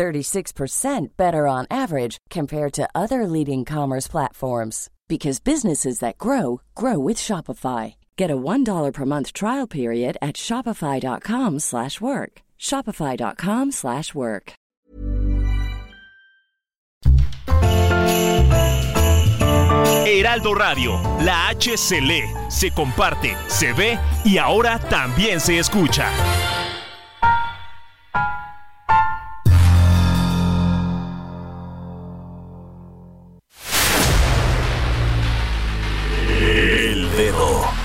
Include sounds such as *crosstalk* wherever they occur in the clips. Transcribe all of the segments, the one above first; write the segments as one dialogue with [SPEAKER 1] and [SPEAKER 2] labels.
[SPEAKER 1] 36% better on average compared to other leading commerce platforms because businesses that grow grow with Shopify. Get a $1 per month trial period at shopify.com/work. shopify.com/work.
[SPEAKER 2] Heraldo Radio, la H se comparte, se ve y ahora también se escucha.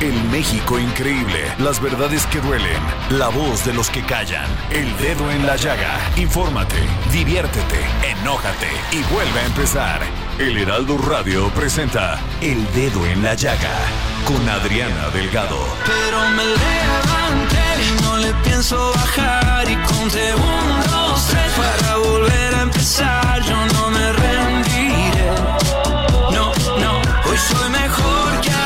[SPEAKER 3] El México increíble, las verdades que duelen, la voz de los que callan, el dedo en la llaga. Infórmate, diviértete, enójate y vuelve a empezar. El Heraldo Radio presenta El Dedo en la Llaga con Adriana Delgado.
[SPEAKER 4] Pero me levanté y no le pienso bajar y conté un, dos, tres para volver a empezar. Yo no me rendiré. No, no, hoy soy mejor que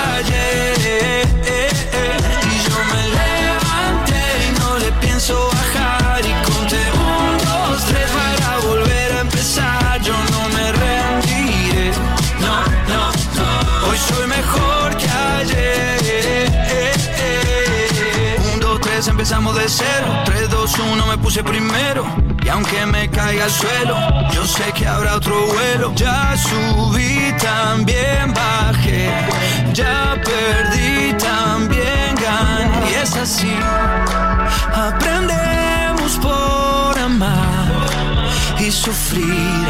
[SPEAKER 4] cero. Tres, dos, uno, me puse primero. Y aunque me caiga al suelo, yo sé que habrá otro vuelo. Ya subí, también bajé. Ya perdí, también gané. Y es así. Aprendemos por amar y sufrir.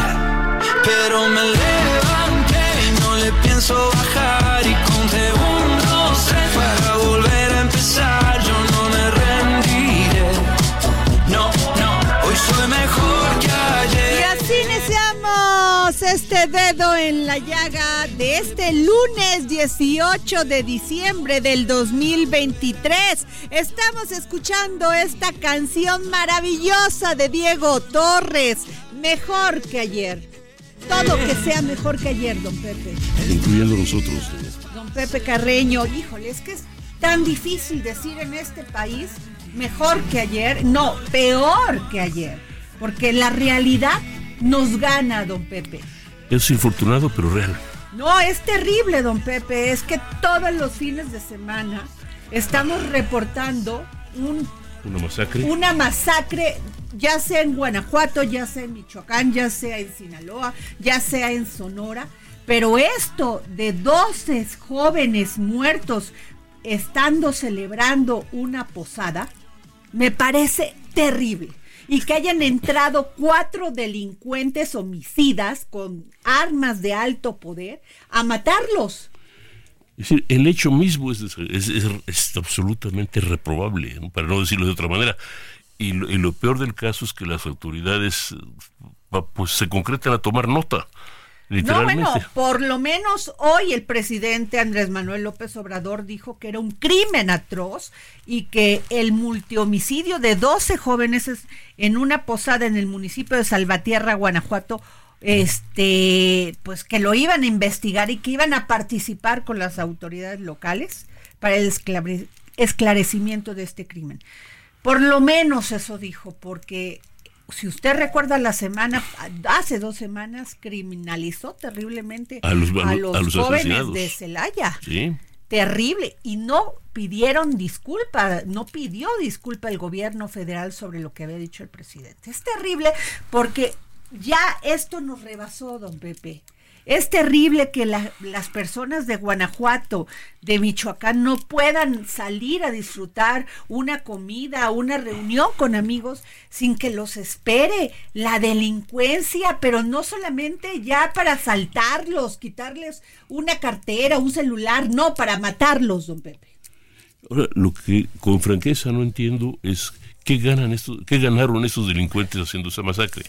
[SPEAKER 4] Pero me levanté y no le pienso bajar. Mejor que ayer.
[SPEAKER 5] Y así iniciamos este dedo en la llaga de este lunes 18 de diciembre del 2023. Estamos escuchando esta canción maravillosa de Diego Torres, Mejor que ayer. Todo que sea mejor que ayer, don Pepe.
[SPEAKER 6] incluyendo nosotros.
[SPEAKER 5] Don Pepe Carreño, híjole, es que es tan difícil decir en este país mejor que ayer, no, peor que ayer, porque la realidad nos gana, don Pepe.
[SPEAKER 6] Es infortunado, pero real.
[SPEAKER 5] No, es terrible, don Pepe, es que todos los fines de semana estamos reportando un,
[SPEAKER 6] Una masacre.
[SPEAKER 5] una masacre, ya sea en Guanajuato, ya sea en Michoacán, ya sea en Sinaloa, ya sea en Sonora, pero esto de 12 jóvenes muertos estando celebrando una posada, me parece terrible. Y que hayan entrado cuatro delincuentes homicidas con armas de alto poder a matarlos.
[SPEAKER 6] Es decir, el hecho mismo es, absolutamente reprobable, para no decirlo de otra manera. Y lo, peor del caso es que las autoridades pues se concretan a tomar nota,
[SPEAKER 5] No, bueno, por lo menos hoy el presidente Andrés Manuel López Obrador dijo que era un crimen atroz y que el multihomicidio de 12 jóvenes es- en una posada en el municipio de Salvatierra, Guanajuato, este, pues que lo iban a investigar y que iban a participar con las autoridades locales para el esclarecimiento de este crimen. Por lo menos eso dijo, porque si usted recuerda la semana, hace dos semanas criminalizó terriblemente
[SPEAKER 6] A los- a
[SPEAKER 5] a
[SPEAKER 6] los-
[SPEAKER 5] los,
[SPEAKER 6] a los
[SPEAKER 5] jóvenes
[SPEAKER 6] asesinados.
[SPEAKER 5] de Celaya.
[SPEAKER 6] Sí.
[SPEAKER 5] Terrible. Y no pidieron disculpa, no pidió disculpa el gobierno federal sobre lo que había dicho el presidente. Es terrible porque ya esto nos rebasó, don Pepe. Es terrible que las personas de Guanajuato, de Michoacán, no puedan salir a disfrutar una comida, una reunión con amigos sin que los espere la delincuencia, pero no solamente ya para asaltarlos, quitarles una cartera, un celular, no, para matarlos, don Pepe.
[SPEAKER 6] Ahora, lo que con franqueza no entiendo es qué ganan estos, qué ganaron estos delincuentes haciendo esa masacre.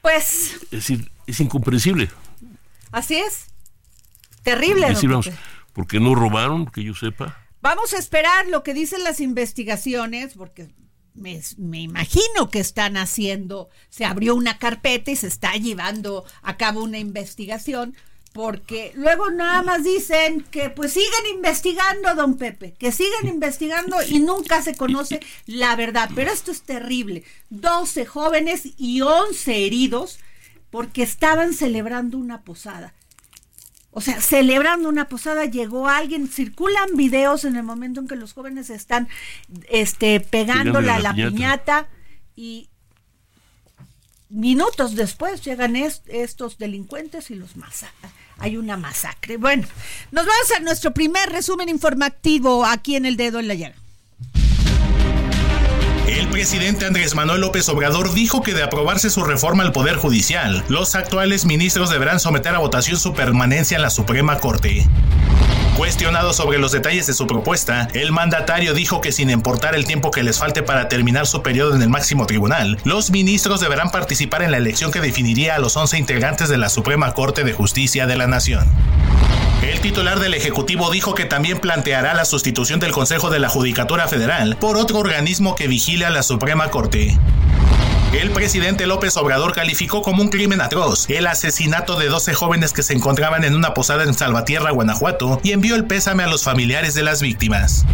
[SPEAKER 5] Pues.
[SPEAKER 6] Es decir, es incomprensible.
[SPEAKER 5] Así es. Terrible.
[SPEAKER 6] porque no robaron, que yo sepa.
[SPEAKER 5] Vamos a esperar lo que dicen las investigaciones, porque me, me, imagino que están haciendo, se abrió una carpeta y se está llevando a cabo una investigación porque luego nada más dicen que pues sigan investigando, don Pepe, que sigan investigando y nunca se conoce la verdad. Pero esto es terrible. 12 jóvenes y 11 heridos porque estaban celebrando una posada. O sea, celebrando una posada llegó alguien, circulan videos en el momento en que los jóvenes están este, pegándola a la, piñata. y minutos después llegan estos delincuentes y los masacran hay una masacre. Bueno, nos vamos a nuestro primer resumen informativo aquí en El Dedo en la Llaga.
[SPEAKER 7] El presidente Andrés Manuel López Obrador dijo que de aprobarse su reforma al Poder Judicial, los actuales ministros deberán someter a votación su permanencia en la Suprema Corte. Cuestionado sobre los detalles de su propuesta, el mandatario dijo que sin importar el tiempo que les falte para terminar su periodo en el máximo tribunal, los ministros deberán participar en la elección que definiría a los 11 integrantes de la Suprema Corte de Justicia de la Nación. El titular del Ejecutivo dijo que también planteará la sustitución del Consejo de la Judicatura Federal por otro organismo que vigile a la Suprema Corte. El presidente López Obrador calificó como un crimen atroz el asesinato de 12 jóvenes que se encontraban en una posada en Salvatierra, Guanajuato, y envió el pésame a los familiares de las víctimas.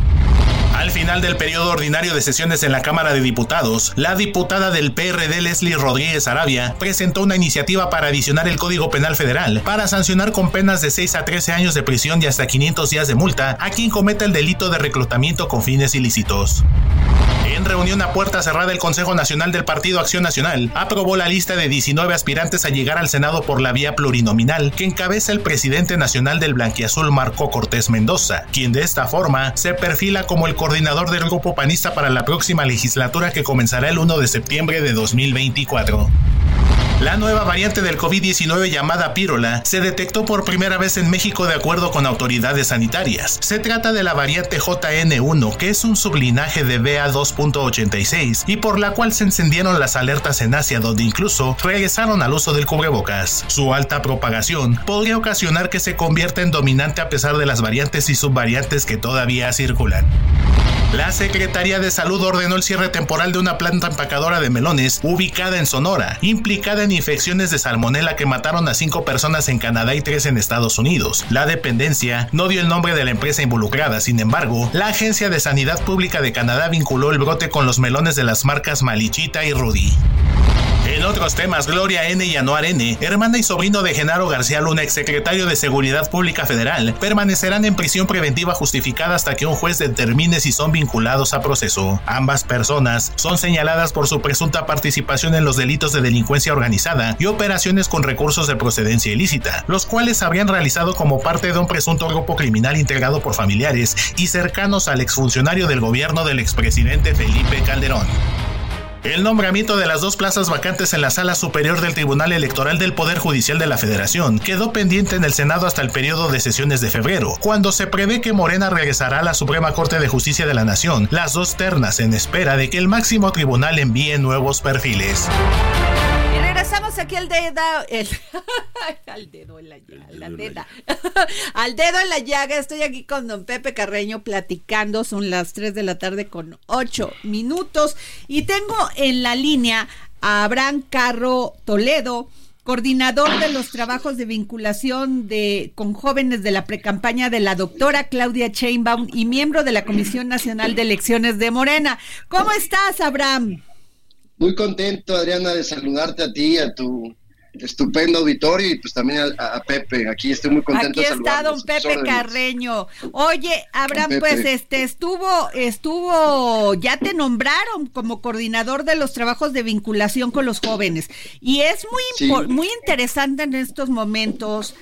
[SPEAKER 7] Al final del periodo ordinario de sesiones en la Cámara de Diputados, la diputada del PRD Leslie Rodríguez Arabia presentó una iniciativa para adicionar el Código Penal Federal para sancionar con penas de 6 a 13 años de prisión y hasta 500 días de multa a quien cometa el delito de reclutamiento con fines ilícitos. En reunión a puerta cerrada, el Consejo Nacional del Partido Acción Nacional aprobó la lista de 19 aspirantes a llegar al Senado por la vía plurinominal que encabeza el presidente nacional del Blanquiazul Marco Cortés Mendoza, quien de esta forma se perfila como el coordinador del grupo panista para la próxima legislatura que comenzará el 1 de septiembre de 2024. La nueva variante del COVID-19 llamada Pirola se detectó por primera vez en México de acuerdo con autoridades sanitarias. Se trata de la variante JN1, que es un sublinaje de BA2.86 y por la cual se encendieron las alertas en Asia donde incluso regresaron al uso del cubrebocas. Su alta propagación podría ocasionar que se convierta en dominante a pesar de las variantes y subvariantes que todavía circulan. La Secretaría de Salud ordenó el cierre temporal de una planta empacadora de melones ubicada en Sonora, implicada en infecciones de salmonela que mataron a cinco personas en Canadá y tres en Estados Unidos. La dependencia no dio el nombre de la empresa involucrada, sin embargo, la Agencia de Sanidad Pública de Canadá vinculó el brote con los melones de las marcas Malichita y Rudy. En otros temas, Gloria N. y Anuar N., hermana y sobrino de Genaro García Luna, exsecretario de Seguridad Pública Federal, permanecerán en prisión preventiva justificada hasta que un juez determine si son vinculados a proceso. Ambas personas son señaladas por su presunta participación en los delitos de delincuencia organizada y operaciones con recursos de procedencia ilícita, los cuales habrían realizado como parte de un presunto grupo criminal integrado por familiares y cercanos al exfuncionario del gobierno del expresidente Felipe Calderón. El nombramiento de las dos plazas vacantes en la Sala Superior del Tribunal Electoral del Poder Judicial de la Federación quedó pendiente en el Senado hasta el periodo de sesiones de febrero, cuando se prevé que Morena regresará a la Suprema Corte de Justicia de la Nación, las dos ternas en espera de que el máximo tribunal envíe nuevos perfiles
[SPEAKER 5] regresamos aquí al dedo, *laughs* al dedo en la llaga, *laughs* al dedo en la llaga. Estoy aquí con don Pepe Carreño platicando. Son las 3 de la tarde con 8 minutos. Y tengo en la línea a Abraham Carro Toledo coordinador de los trabajos de vinculación de con jóvenes de la precampaña de la doctora Claudia Chainbaum y miembro de la Comisión Nacional de Elecciones de Morena. ¿Cómo estás, Abraham?
[SPEAKER 8] Muy contento, Adriana, de saludarte a ti, a tu estupendo auditorio y pues también a, Pepe. Aquí estoy muy contento.
[SPEAKER 5] Aquí está don Pepe Carreño. Oye, Abraham, pues este estuvo, estuvo, ya te nombraron como coordinador de los trabajos de vinculación con los jóvenes y es muy, muy interesante en estos momentos,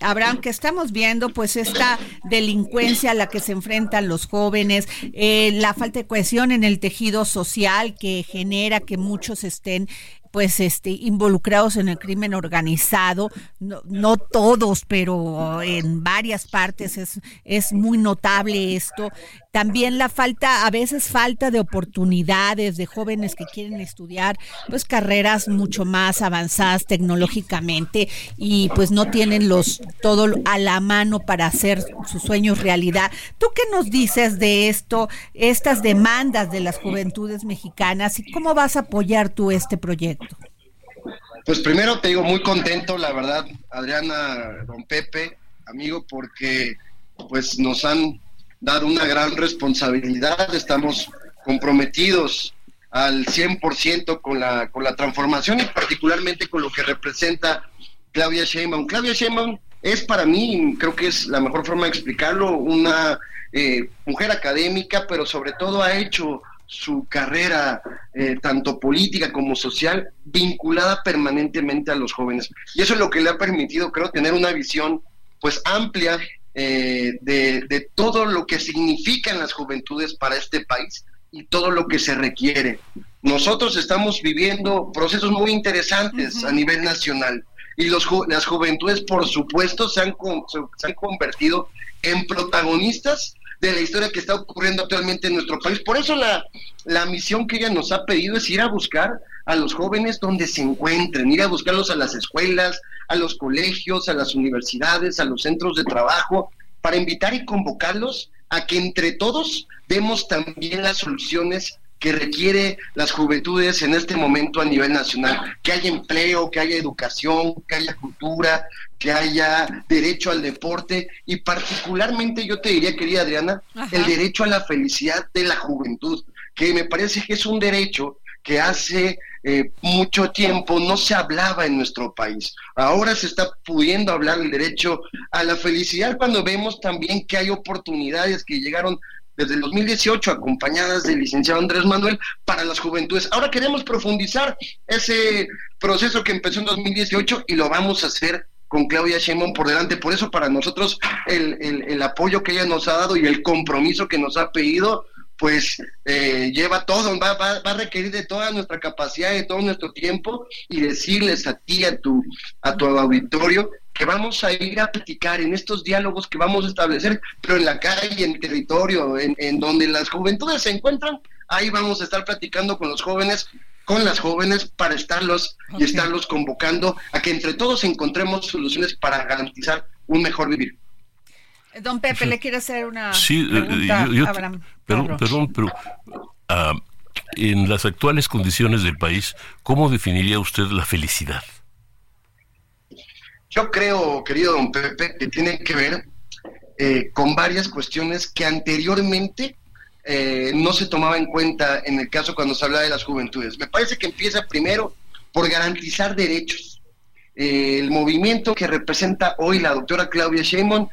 [SPEAKER 5] Abraham, que estamos viendo pues esta delincuencia a la que se enfrentan los jóvenes, eh, la falta de cohesión en el tejido social que genera que muchos estén pues este involucrados en el crimen organizado, no, no, todos, pero en varias partes es, es muy notable esto. También la falta, a veces falta de oportunidades de jóvenes que quieren estudiar pues carreras mucho más avanzadas tecnológicamente y pues no tienen los todo a la mano para hacer sus sueños realidad. ¿Tú qué nos dices de esto, estas demandas de las juventudes mexicanas y cómo vas a apoyar tú este proyecto?
[SPEAKER 8] Pues primero te digo muy contento, la verdad, Adriana, don Pepe, amigo, porque pues nos han dado una gran responsabilidad, estamos comprometidos al 100% con la, con la transformación y particularmente con lo que representa Claudia Sheinbaum. Claudia Sheinbaum es para mí, creo que es la mejor forma de explicarlo, una eh, mujer académica, pero sobre todo ha hecho su carrera, eh, tanto política como social, vinculada permanentemente a los jóvenes. Y eso es lo que le ha permitido, creo, tener una visión pues amplia eh, de, de, todo lo que significan las juventudes para este país y todo lo que se requiere. Nosotros estamos viviendo procesos muy interesantes a nivel nacional y los, las juventudes, por supuesto, se han, se han convertido en protagonistas de la historia que está ocurriendo actualmente en nuestro país. Por eso la, la misión que ella nos ha pedido es ir a buscar a los jóvenes donde se encuentren, ir a buscarlos a las escuelas, a los colegios, a las universidades, a los centros de trabajo, para invitar y convocarlos a que entre todos demos también las soluciones que requiere las juventudes en este momento a nivel nacional, que haya empleo, que haya educación, que haya cultura, que haya derecho al deporte. Y particularmente yo te diría, querida Adriana, el derecho a la felicidad de la juventud, que me parece que es un derecho que hace eh, mucho tiempo no se hablaba en nuestro país. Ahora se está pudiendo hablar del derecho a la felicidad cuando vemos también que hay oportunidades que llegaron desde el 2018 acompañadas del licenciado Andrés Manuel para las juventudes. Ahora queremos profundizar ese proceso que empezó en 2018 y lo vamos a hacer con Claudia Sheinbaum por delante. Por eso para nosotros el, el, apoyo que ella nos ha dado y el compromiso que nos ha pedido, pues eh, lleva todo, va, va, va, a requerir de toda nuestra capacidad, de todo nuestro tiempo y decirles a ti, a tu, a tu auditorio, que vamos a ir a platicar en estos diálogos que vamos a establecer, pero en la calle, en el territorio, en, en donde las juventudes se encuentran, ahí vamos a estar platicando con los jóvenes con las jóvenes para estarlos y estarlos convocando a que entre todos encontremos soluciones para garantizar un mejor vivir.
[SPEAKER 5] Don Pepe, le quiere hacer una
[SPEAKER 6] sí,
[SPEAKER 5] eh, pregunta
[SPEAKER 6] yo, perdón, perdón, pero ah, en las actuales condiciones del país, ¿cómo definiría usted la felicidad?
[SPEAKER 8] Yo creo, querido don Pepe, que tiene que ver eh, con varias cuestiones que anteriormente eh, no se tomaba en cuenta en el caso cuando se habla de las juventudes. Me parece que empieza primero por garantizar derechos. Eh, el movimiento que representa hoy la doctora Claudia Sheinbaum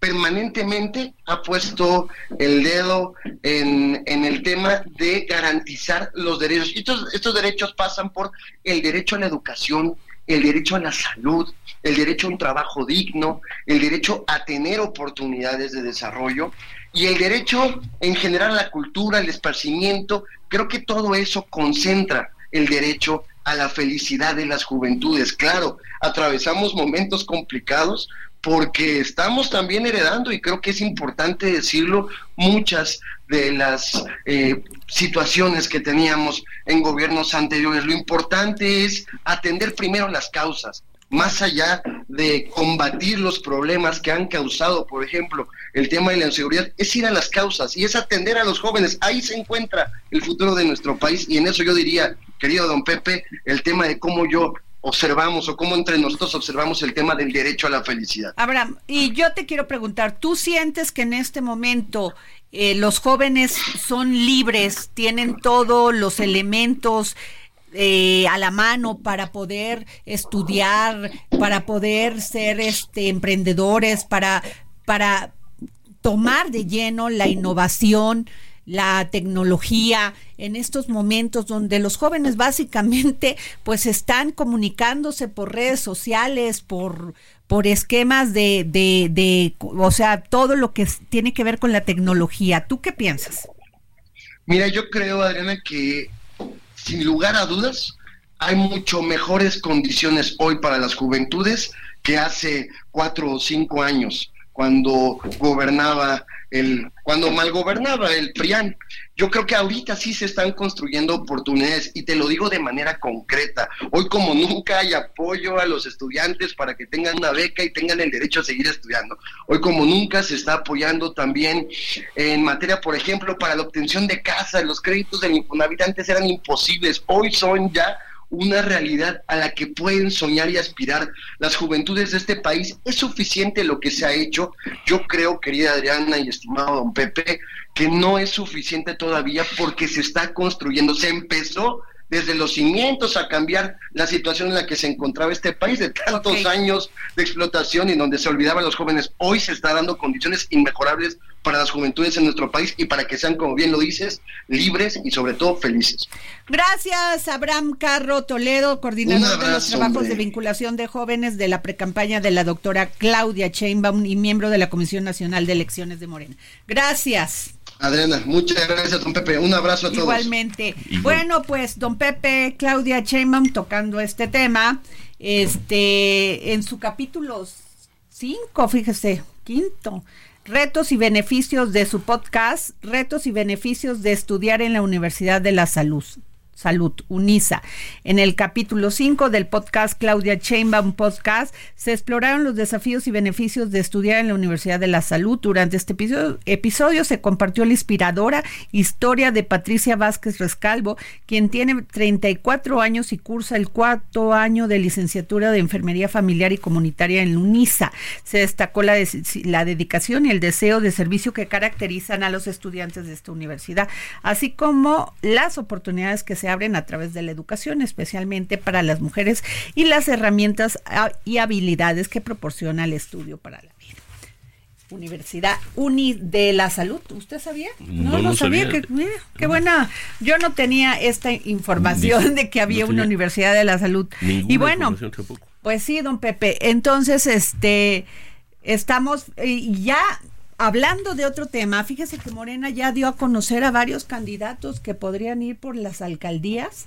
[SPEAKER 8] permanentemente ha puesto el dedo en, en, el tema de garantizar los derechos. Y estos, estos derechos pasan por el derecho a la educación, el derecho a la salud, el derecho a un trabajo digno, el derecho a tener oportunidades de desarrollo y el derecho en general a la cultura, al esparcimiento. Creo que todo eso concentra el derecho a la felicidad de las juventudes. Claro, atravesamos momentos complicados porque estamos también heredando, y creo que es importante decirlo, muchas de las eh, situaciones que teníamos en gobiernos anteriores. Lo importante es atender primero las causas, más allá de combatir los problemas que han causado, por ejemplo, el tema de la inseguridad, es ir a las causas y es atender a los jóvenes. Ahí se encuentra el futuro de nuestro país y en eso yo diría, querido don Pepe, el tema de cómo yo observamos o cómo entre nosotros observamos el tema del derecho a la felicidad.
[SPEAKER 5] Abraham, y yo te quiero preguntar, ¿tú sientes que en este momento eh, los jóvenes son libres, tienen todos los elementos eh, a la mano para poder estudiar, para poder ser este emprendedores, para, para tomar de lleno la innovación, la tecnología en estos momentos donde los jóvenes básicamente pues están comunicándose por redes sociales, por, por esquemas de, de, de, o sea, todo lo que tiene que ver con la tecnología. ¿Tú qué piensas?
[SPEAKER 8] Mira, yo creo, Adriana, que sin lugar a dudas hay mucho mejores condiciones hoy para las juventudes que hace cuatro o cinco años, cuando gobernaba el, cuando mal gobernaba el PRIAN. Yo creo que ahorita sí se están construyendo oportunidades y te lo digo de manera concreta. Hoy como nunca hay apoyo a los estudiantes para que tengan una beca y tengan el derecho a seguir estudiando. Hoy como nunca se está apoyando también en materia, por ejemplo, para la obtención de casa. Los créditos del Infonavit antes eran imposibles. Hoy son ya una realidad a la que pueden soñar y aspirar las juventudes de este país. ¿Es suficiente lo que se ha hecho? Yo creo, querida Adriana y estimado don Pepe, que no es suficiente todavía porque se está construyendo, se empezó desde los cimientos a cambiar la situación en la que se encontraba este país de tantos años de explotación y donde se olvidaban los jóvenes. Hoy se está dando condiciones inmejorables para las juventudes en nuestro país y para que sean, como bien lo dices, libres y sobre todo felices.
[SPEAKER 5] Gracias, Abraham Carro Toledo, coordinador de los trabajos de vinculación de jóvenes de la precampaña de la doctora Claudia Chainbaum y miembro de la Comisión Nacional de Elecciones de Morena. Gracias.
[SPEAKER 8] Adriana, muchas gracias, don Pepe. Un abrazo a todos.
[SPEAKER 5] Igualmente. Bueno, pues don Pepe, Claudia Sheinbaum tocando este tema, este, en su capítulo 5, fíjese, quinto, retos y beneficios de su podcast, retos y beneficios de estudiar en la Universidad de la Salud. Salud, UNISA. En el capítulo 5 del podcast Claudia Chainbaum Podcast se exploraron los desafíos y beneficios de estudiar en la Universidad de la Salud. Durante este episodio, se compartió la inspiradora historia de Patricia Vázquez Rescalvo, quien tiene 34 años y cursa el cuarto año de licenciatura de Enfermería Familiar y Comunitaria en UNISA. Se destacó la dedicación y el deseo de servicio que caracterizan a los estudiantes de esta universidad, así como las oportunidades que se abren a través de la educación, especialmente para las mujeres y las herramientas ah, y habilidades que proporciona el estudio para la vida. Universidad Uni de la Salud. ¿Usted sabía?
[SPEAKER 6] No, no, sabía.
[SPEAKER 5] Que, qué buena. Yo no tenía esta información de que había una Universidad de la Salud. Y bueno, pues sí, don Pepe. Entonces, este, estamos eh, ya hablando de otro tema, fíjese que Morena ya dio a conocer a varios candidatos que podrían ir por las alcaldías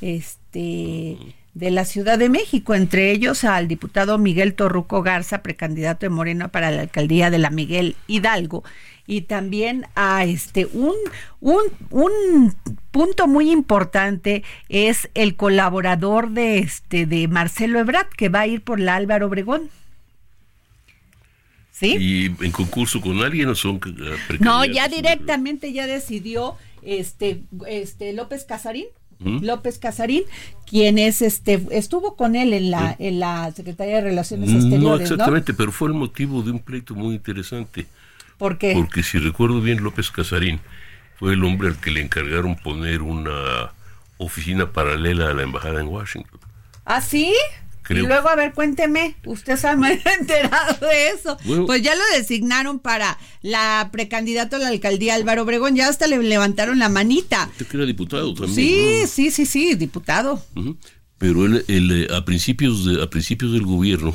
[SPEAKER 5] este, de la Ciudad de México, entre ellos al diputado Miguel Torruco Garza, precandidato de Morena para la alcaldía de la Miguel Hidalgo, y también a este un, un, un punto muy importante es el colaborador de este de Marcelo Ebrard que va a ir por la Álvaro Obregón.
[SPEAKER 6] ¿Y en concurso con alguien o son
[SPEAKER 5] eh, No, ya directamente ya decidió este este López Casarín. López Casarín, quien es este estuvo con él en la en la Secretaría de Relaciones Exteriores,
[SPEAKER 6] no exactamente, pero fue el motivo de un pleito muy interesante.
[SPEAKER 5] ¿Por qué?
[SPEAKER 6] Porque si recuerdo bien López Casarín fue el hombre al que le encargaron poner una oficina paralela a la embajada en Washington.
[SPEAKER 5] ¿Ah, sí? Y luego, a ver, cuénteme, usted se ha *laughs* enterado de eso. pues ya lo designaron para la precandidata a la alcaldía Álvaro Obregón, ya hasta le levantaron la manita.
[SPEAKER 6] Usted que era diputado también.
[SPEAKER 5] Sí, sí, sí, sí, diputado.
[SPEAKER 6] Pero él, eh, a, principios de, a principios del gobierno,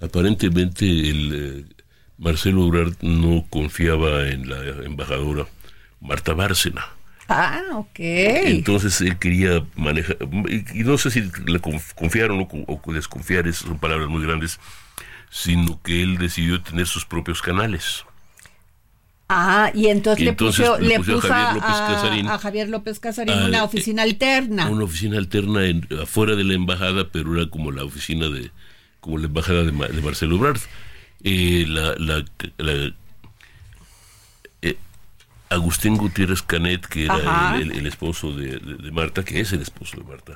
[SPEAKER 6] aparentemente el eh, Marcelo Obrador no confiaba en la embajadora Marta Bárcena
[SPEAKER 5] Ah, ok.
[SPEAKER 6] Entonces él quería manejar, y no sé si le confiaron o, desconfiar, esas son palabras muy grandes, sino que él decidió tener sus propios canales.
[SPEAKER 5] Ah, y entonces, le, puso, a, Javier López Casarín, a, Javier López Casarín una eh, oficina alterna.
[SPEAKER 6] Una oficina alterna en, afuera de la embajada, pero era como la oficina de, como la embajada de, Marcelo Ebrard. Eh, la, la, Agustín Gutiérrez Canet, que era el, esposo de, Marta, que es el esposo de Marta,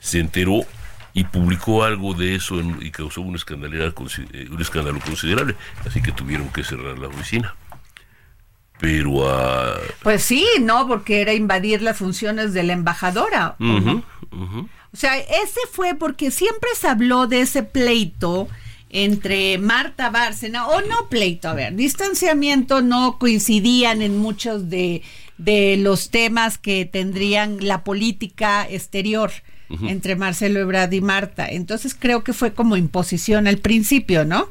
[SPEAKER 6] se enteró y publicó algo de eso y causó un, eh, un escándalo considerable, así que tuvieron que cerrar la oficina. pero a...
[SPEAKER 5] Pues sí, no, porque era invadir las funciones de la embajadora. O sea, ese fue porque siempre se habló de ese pleito entre Marta Bárcena, o no pleito, a ver, distanciamiento no coincidían en muchos de, de los temas que tendrían la política exterior entre Marcelo Ebrard y Marta. Entonces creo que fue como imposición al principio, ¿no?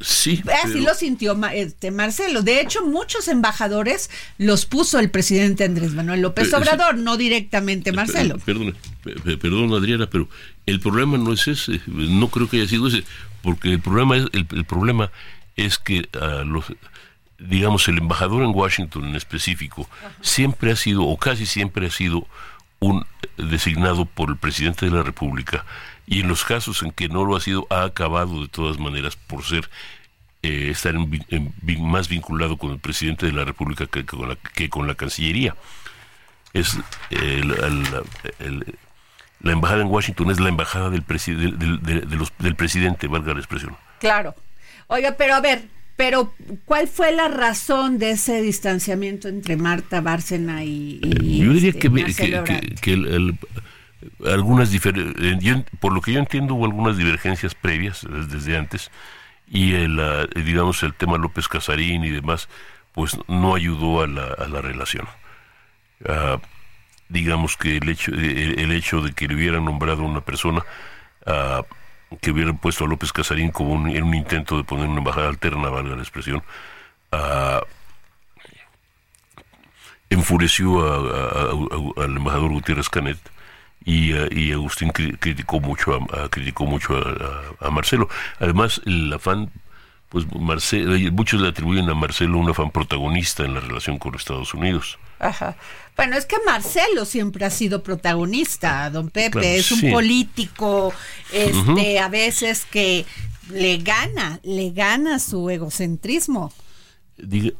[SPEAKER 6] Sí.
[SPEAKER 5] Así
[SPEAKER 6] pero-
[SPEAKER 5] lo sintió este Marcelo. De hecho, muchos embajadores los puso el presidente Andrés Manuel López
[SPEAKER 6] Eh, sí.
[SPEAKER 5] Obrador, no directamente Marcelo.
[SPEAKER 6] Per- Perdón, per- perdón, Adriana, pero el problema no es ese. No creo que haya sido ese, porque el problema es el, el problema es que ah, los digamos el embajador en Washington en específico siempre ha sido o casi siempre ha sido un designado por el presidente de la República y en los casos en que no lo ha sido ha acabado de todas maneras por ser eh, estar en más vinculado con el presidente de la República que, que con, la, que con la Cancillería es eh, el- la embajada en Washington es la embajada del, presi- del, del- de- de los- del presidente, valga la expresión.
[SPEAKER 5] Claro. Oiga, pero a ver, pero ¿cuál fue la razón de ese distanciamiento entre Marta Bárcena y, y,
[SPEAKER 6] yo diría
[SPEAKER 5] este,
[SPEAKER 6] que, me-
[SPEAKER 5] Marcelo
[SPEAKER 6] que,
[SPEAKER 5] Ebrard?
[SPEAKER 6] que- que el- el- algunas difer- eh, por lo que yo entiendo hubo algunas divergencias previas eh, desde antes y el, ah, digamos el tema López Casarín y demás pues no ayudó a la, relación. Ah, digamos que el hecho el, el hecho de que le hubieran nombrado una persona ah, que hubieran puesto a López Casarín como un, en un intento de poner una embajada alterna, valga la expresión, ah, enfureció a- al embajador Gutiérrez Canet y, ah, y Agustín cri- criticó mucho a, a- criticó mucho a, Marcelo. Además, el afán, pues Marcelo, muchos le atribuyen a Marcelo un afán protagonista en la relación con Estados Unidos.
[SPEAKER 5] Ajá. Bueno, es que Marcelo siempre ha sido protagonista, don Pepe,
[SPEAKER 6] Claro,
[SPEAKER 5] es un
[SPEAKER 6] sí.
[SPEAKER 5] político, este, a veces que le gana, le gana su egocentrismo.
[SPEAKER 6] Diga-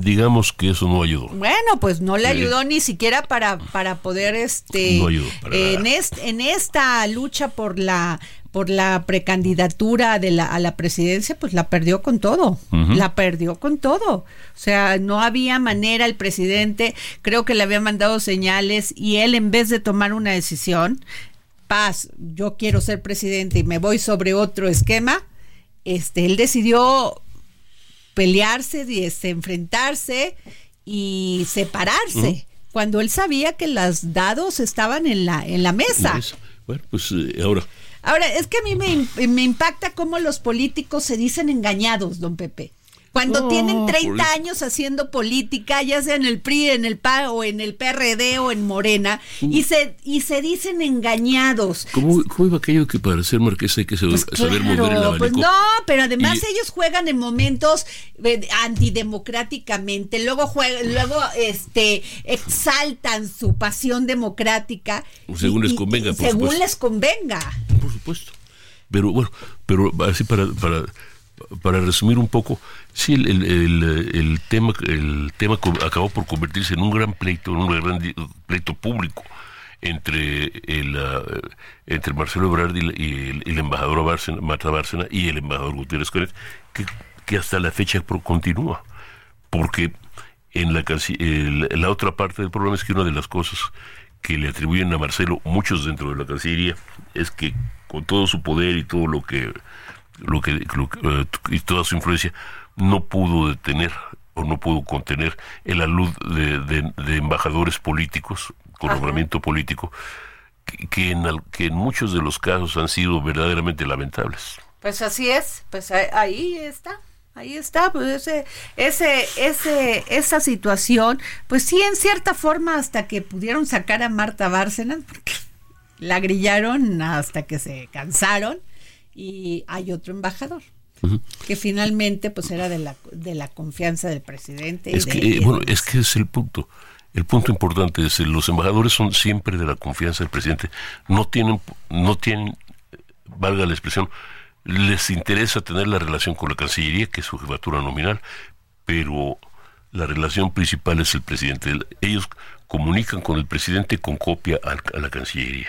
[SPEAKER 6] digamos que eso no ayudó.
[SPEAKER 5] Bueno, pues no le
[SPEAKER 6] Sí.
[SPEAKER 5] ayudó ni siquiera para, para poder este
[SPEAKER 6] No ayudó para
[SPEAKER 5] en, est- en esta lucha por la por la precandidatura de la, a la presidencia, pues la perdió con todo, la perdió con todo. O sea, no había manera, el presidente creo que le había mandado señales y él en vez de tomar una decisión, paz, yo quiero ser presidente y me voy sobre otro esquema, este, él decidió pelearse, y, este, enfrentarse y separarse. Cuando él sabía que los dados estaban en la, en la mesa.
[SPEAKER 6] Es- Bueno, pues eh, ahora,
[SPEAKER 5] Ahora, es que a mí me, me impacta cómo los políticos se dicen engañados, don Pepe. Cuando tienen 30
[SPEAKER 6] por eso.
[SPEAKER 5] años haciendo política, ya sea en el PRI, en el PA o en el PRD o en Morena, y se y se dicen engañados.
[SPEAKER 6] ¿cómo, cómo iba aquello que para ser marqués hay que saber,
[SPEAKER 5] Pues
[SPEAKER 6] saber mover el
[SPEAKER 5] claro,
[SPEAKER 6] abanico?
[SPEAKER 5] pues no, pero además
[SPEAKER 6] Y-
[SPEAKER 5] ellos juegan en momentos eh, antidemocráticamente, luego juegan, luego este exaltan su pasión democrática
[SPEAKER 6] Según les convenga, por
[SPEAKER 5] según
[SPEAKER 6] supuesto.
[SPEAKER 5] les convenga.
[SPEAKER 6] Por supuesto. Pero bueno, pero así para, para, para resumir un poco, sí, el, el, el- el tema, el tema acabó por convertirse en un gran pleito, en un gran pleito público entre el ah, entre Marcelo Ebrard y, la- y el, el embajador Bárcena, Marta Bárcena y el embajador Gutiérrez Canet, que, que hasta la fecha continúa. Porque en la, el- la otra parte del problema es que una de las cosas que le atribuyen a Marcelo, muchos dentro de la Cancillería, es que con todo su poder y todo lo que, lo que, lo que, eh, y toda su influencia, no pudo detener o no pudo contener el alud de, de- de embajadores políticos, con nombramiento político, que, que en, que en muchos de los casos han sido verdaderamente lamentables.
[SPEAKER 5] Pues así es, pues ahí, ahí está. Ahí está, pues ese, ese, ese, esa situación, pues sí, en cierta forma, hasta que pudieron sacar a Marta Bárcenas, porque la grillaron hasta que se cansaron, y hay otro embajador, que finalmente pues era de la, de la confianza del presidente. y
[SPEAKER 6] Es
[SPEAKER 5] de-
[SPEAKER 6] que,
[SPEAKER 5] y
[SPEAKER 6] eh, bueno, es que es el punto. El punto importante es que los embajadores son siempre de la confianza del presidente. No tienen, no tienen, eh, valga la expresión, les interesa tener la relación con la Cancillería, que es su jefatura nominal, pero la relación principal es el presidente. El- Ellos comunican con el presidente con copia a la Cancillería.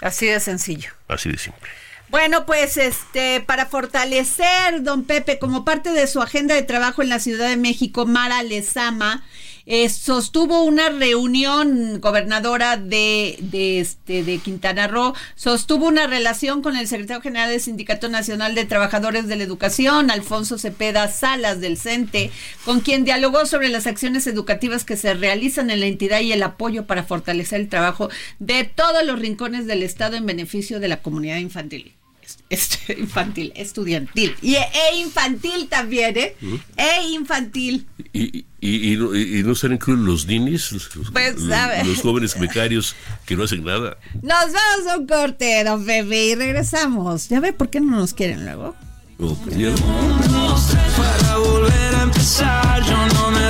[SPEAKER 5] Así de sencillo.
[SPEAKER 6] Así de simple.
[SPEAKER 5] Bueno, pues este, para fortalecer, don Pepe, como parte de su agenda de trabajo en la Ciudad de México, Mara Lezama eh, sostuvo una reunión, gobernadora de, de, este, de Quintana Roo, sostuvo una relación con el secretario general del Sindicato Nacional de Trabajadores de la Educación, Alfonso Cepeda Salas del CENTE, con quien dialogó sobre las acciones educativas que se realizan en la entidad y el apoyo para fortalecer el trabajo de todos los rincones del Estado en beneficio de la comunidad infantil este, *laughs* infantil, estudiantil. Y e infantil también, ¿eh? E infantil.
[SPEAKER 6] ¿Y, y, y, no, serán incluidos los ninis? Los,
[SPEAKER 5] pues,
[SPEAKER 6] los, jóvenes becarios que no hacen nada.
[SPEAKER 5] Nos vamos a un corte, don Bebé, y regresamos. Ya ve por qué no nos quieren luego.
[SPEAKER 6] Oh,
[SPEAKER 4] Para volver a empezar, yo no me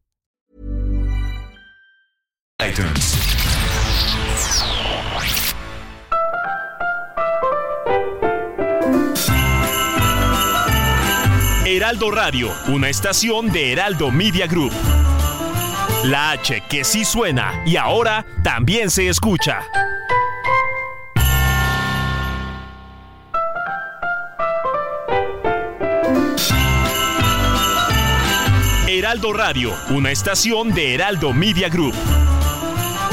[SPEAKER 2] Heraldo Radio, una estación de Heraldo Media Group. La H que sí suena y ahora también se escucha. Heraldo Radio, una estación de Heraldo Media Group.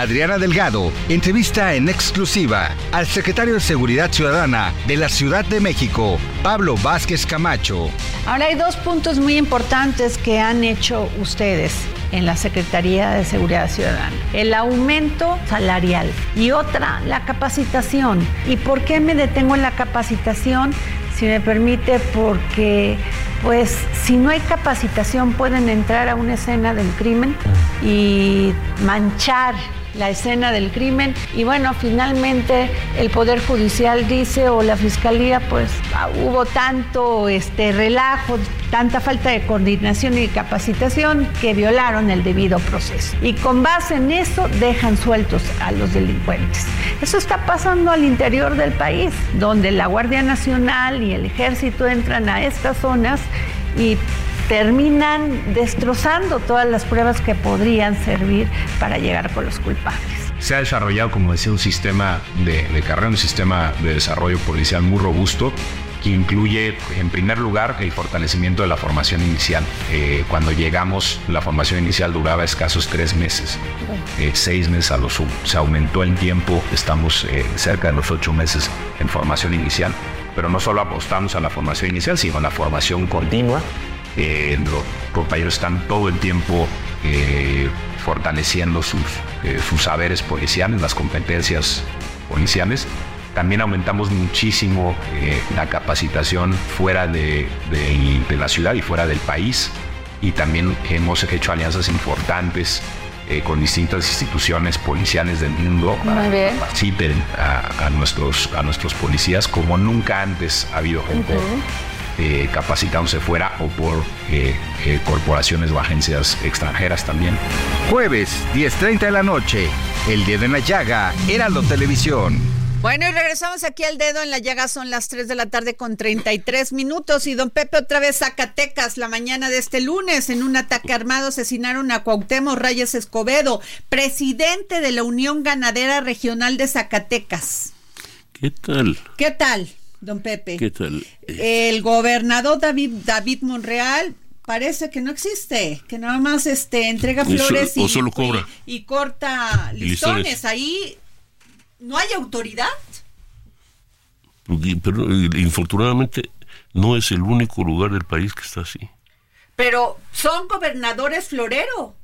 [SPEAKER 9] Adriana Delgado entrevista en exclusiva al secretario de Seguridad Ciudadana de la Ciudad de México, Pablo Vázquez Camacho.
[SPEAKER 5] Ahora hay dos puntos muy importantes que han hecho ustedes en la Secretaría de Seguridad Ciudadana. El aumento salarial y otra, la capacitación. ¿Y por qué me detengo en la capacitación? Si me permite, porque pues si no hay capacitación pueden entrar a una escena del crimen y manchar la escena del crimen y bueno, finalmente el Poder Judicial dice o la Fiscalía pues ah, hubo tanto este relajo, tanta falta de coordinación y capacitación que violaron el debido proceso. Y con base en eso dejan sueltos a los delincuentes. Eso está pasando al interior del país, donde la Guardia Nacional y el Ejército entran a estas zonas y terminan destrozando todas las pruebas que podrían servir para llegar con los culpables.
[SPEAKER 10] Se ha desarrollado, como decía, un sistema de, carrera, un sistema de desarrollo policial muy robusto que incluye, en primer lugar, el fortalecimiento de la formación inicial. Eh, cuando llegamos, la formación inicial duraba escasos tres meses, eh, seis meses a lo sumo. Se aumentó el tiempo, estamos eh, cerca de los ocho meses en formación inicial, pero no solo apostamos a la formación inicial, sino a la formación continua eh, los compañeros están todo el tiempo eh, fortaleciendo sus, eh, sus saberes policiales, las competencias policiales. También aumentamos muchísimo la capacitación fuera de, de, la ciudad y fuera del país. y también hemos hecho alianzas importantes eh, con distintas instituciones policiales del mundo
[SPEAKER 11] Muy bien.
[SPEAKER 10] participen a, a nuestros, a nuestros policías como nunca antes ha habido gente eh, capacitándose fuera o por eh, eh, corporaciones o agencias extranjeras también.
[SPEAKER 9] Jueves, 10.30 de la noche. El dedo en la llaga, Heraldo Televisión.
[SPEAKER 5] Bueno, y regresamos aquí al dedo en la llaga, son las 3 de la tarde con 33 minutos y don Pepe otra vez Zacatecas la mañana de este lunes en un ataque armado asesinaron a Cuauhtémoc Reyes Escobedo, presidente de la Unión Ganadera Regional de Zacatecas.
[SPEAKER 6] ¿Qué tal?
[SPEAKER 5] ¿Qué tal, don Pepe?
[SPEAKER 6] ¿Qué tal?
[SPEAKER 5] El gobernador David, David Monreal parece que no existe, que nada más este entrega flores y,
[SPEAKER 6] o solo cobra.
[SPEAKER 5] y, y corta
[SPEAKER 6] Y
[SPEAKER 5] listones.
[SPEAKER 6] listones.
[SPEAKER 5] Ahí no hay autoridad.
[SPEAKER 6] Pero eh, infortunadamente no es el único lugar del país que está así.
[SPEAKER 5] Pero son gobernadores florero,